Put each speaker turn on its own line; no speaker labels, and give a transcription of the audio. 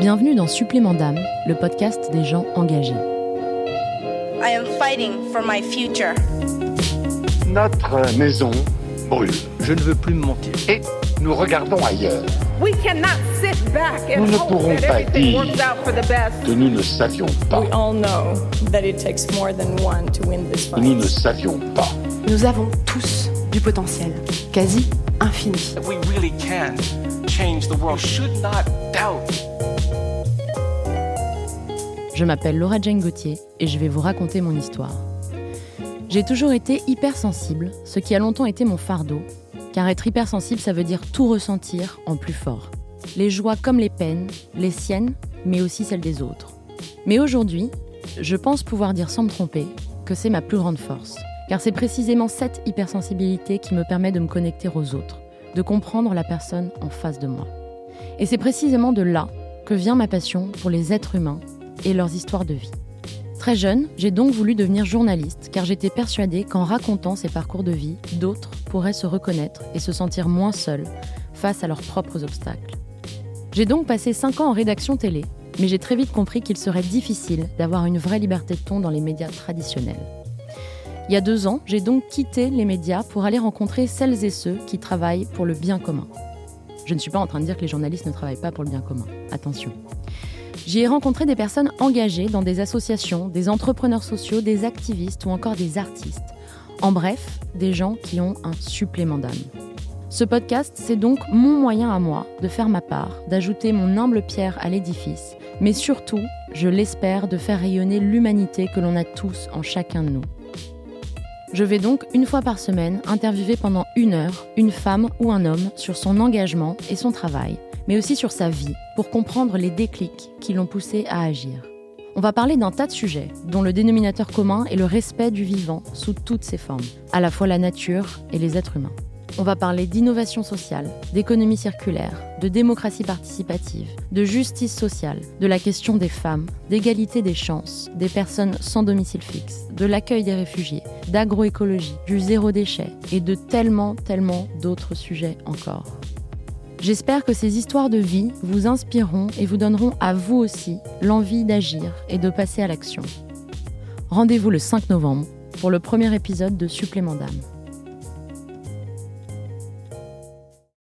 Bienvenue dans Supplément d'âme, le podcast des gens engagés.
I am fighting for my future.
Notre maison brûle
Je ne veux plus me mentir.
et nous regardons ailleurs.
We cannot sit back and
Nous ne
hope
pourrons
that
pas
everything
dire
works out for the best.
que nous ne savions pas.
We all know that it takes more than one to win this
Nous ne
fight.
savions pas.
Nous avons tous du potentiel, quasi infini.
We really can change the world. Should not doubt.
Je m'appelle Laura Jane Gauthier et je vais vous raconter mon histoire. J'ai toujours été hypersensible, ce qui a longtemps été mon fardeau, car être hypersensible, ça veut dire tout ressentir en plus fort. Les joies comme les peines, les siennes, mais aussi celles des autres. Mais aujourd'hui, je pense pouvoir dire sans me tromper que c'est ma plus grande force, car c'est précisément cette hypersensibilité qui me permet de me connecter aux autres, de comprendre la personne en face de moi. Et c'est précisément de là que vient ma passion pour les êtres humains et leurs histoires de vie. Très jeune, j'ai donc voulu devenir journaliste car j'étais persuadée qu'en racontant ces parcours de vie, d'autres pourraient se reconnaître et se sentir moins seuls face à leurs propres obstacles. J'ai donc passé 5 ans en rédaction télé, mais j'ai très vite compris qu'il serait difficile d'avoir une vraie liberté de ton dans les médias traditionnels. Il y a deux ans, j'ai donc quitté les médias pour aller rencontrer celles et ceux qui travaillent pour le bien commun. Je ne suis pas en train de dire que les journalistes ne travaillent pas pour le bien commun. Attention. J'y ai rencontré des personnes engagées dans des associations, des entrepreneurs sociaux, des activistes ou encore des artistes. En bref, des gens qui ont un supplément d'âme. Ce podcast, c'est donc mon moyen à moi de faire ma part, d'ajouter mon humble pierre à l'édifice, mais surtout, je l'espère, de faire rayonner l'humanité que l'on a tous en chacun de nous. Je vais donc une fois par semaine interviewer pendant une heure une femme ou un homme sur son engagement et son travail, mais aussi sur sa vie, pour comprendre les déclics qui l'ont poussé à agir. On va parler d'un tas de sujets, dont le dénominateur commun est le respect du vivant sous toutes ses formes, à la fois la nature et les êtres humains. On va parler d'innovation sociale, d'économie circulaire, de démocratie participative, de justice sociale, de la question des femmes, d'égalité des chances, des personnes sans domicile fixe, de l'accueil des réfugiés, d'agroécologie, du zéro déchet et de tellement, tellement d'autres sujets encore. J'espère que ces histoires de vie vous inspireront et vous donneront à vous aussi l'envie d'agir et de passer à l'action. Rendez-vous le 5 novembre pour le premier épisode de Supplément d'âme.